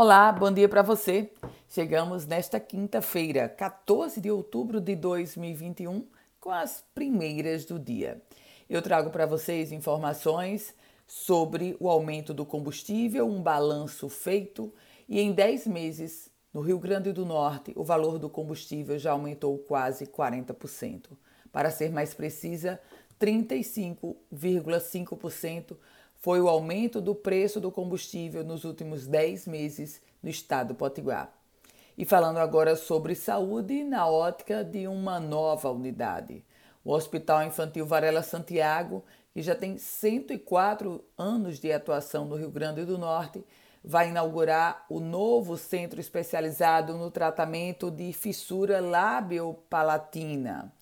Olá, bom dia para você. Chegamos nesta quinta-feira, 14 de outubro de 2021, com as primeiras do dia. Eu trago para vocês informações sobre o aumento do combustível, um balanço feito e em 10 meses, no Rio Grande do Norte, o valor do combustível já aumentou quase 40%. Para ser mais precisa, 35,5% foi o aumento do preço do combustível nos últimos 10 meses no estado do Potiguar. E falando agora sobre saúde na ótica de uma nova unidade. O Hospital Infantil Varela Santiago, que já tem 104 anos de atuação no Rio Grande do Norte, vai inaugurar o novo centro especializado no tratamento de fissura labiopalatina.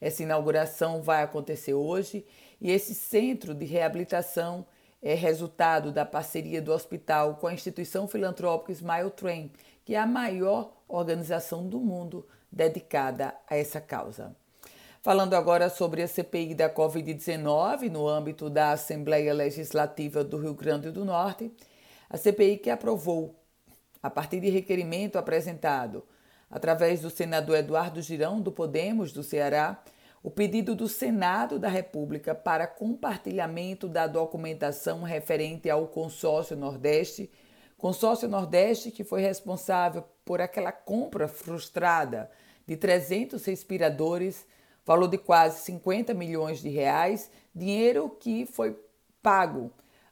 Essa inauguração vai acontecer hoje e esse centro de reabilitação é resultado da parceria do hospital com a instituição filantrópica Smile Train, que é a maior organização do mundo dedicada a essa causa. Falando agora sobre a CPI da Covid-19 no âmbito da Assembleia Legislativa do Rio Grande do Norte, a CPI que aprovou, a partir de requerimento apresentado através do senador Eduardo Girão, do Podemos, do Ceará, o pedido do Senado da República para compartilhamento da documentação referente ao Consórcio Nordeste, Consórcio Nordeste que foi responsável por aquela compra frustrada de 300 respiradores, valor de quase 50 milhões de reais, dinheiro que foi pago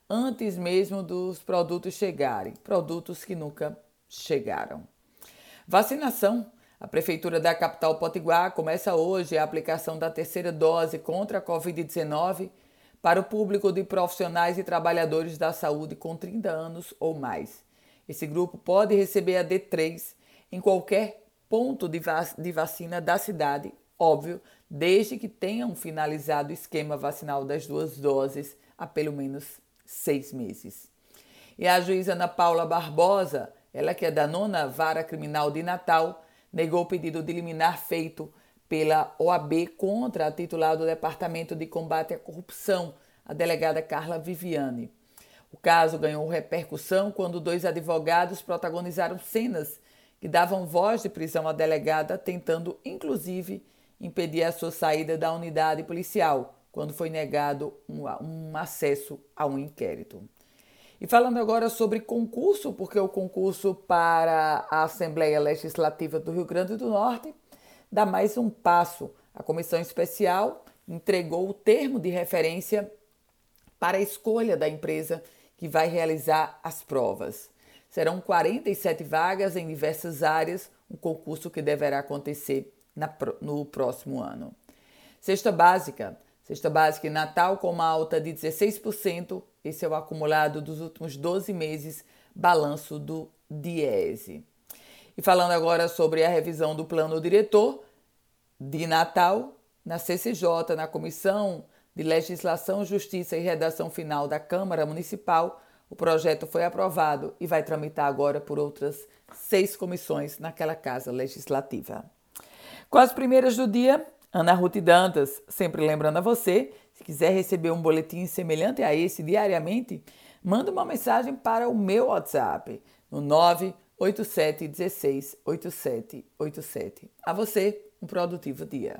antes mesmo dos produtos chegarem, produtos que nunca chegaram. Vacinação a Prefeitura da capital Potiguar começa hoje a aplicação da terceira dose contra a Covid-19 para o público de profissionais e trabalhadores da saúde com 30 anos ou mais. Esse grupo pode receber a D3 em qualquer ponto de, vac de vacina da cidade, óbvio, desde que tenham finalizado o esquema vacinal das duas doses há pelo menos seis meses. E a juíza Ana Paula Barbosa, ela que é da nona vara criminal de Natal, negou o pedido de liminar feito pela OAB contra a titular do Departamento de Combate à Corrupção, a delegada Carla Viviane. O caso ganhou repercussão quando dois advogados protagonizaram cenas que davam voz de prisão à delegada, tentando inclusive impedir a sua saída da unidade policial, quando foi negado um, um acesso a um inquérito. E falando agora sobre concurso, porque o concurso para a Assembleia Legislativa do Rio Grande do Norte dá mais um passo. A comissão especial entregou o termo de referência para a escolha da empresa que vai realizar as provas. Serão 47 vagas em diversas áreas, um concurso que deverá acontecer na, no próximo ano. Cesta básica. Cesta básica em Natal com uma alta de 16%, esse é o acumulado dos últimos 12 meses, balanço do Diese. E falando agora sobre a revisão do plano diretor de Natal, na CCJ, na Comissão de Legislação, Justiça e Redação Final da Câmara Municipal, o projeto foi aprovado e vai tramitar agora por outras seis comissões naquela casa legislativa. Com as primeiras do dia, Ana Ruth Dantas, sempre lembrando a você se quiser receber um boletim semelhante a esse diariamente, manda uma mensagem para o meu WhatsApp no 987 16 8787. A você, um produtivo dia.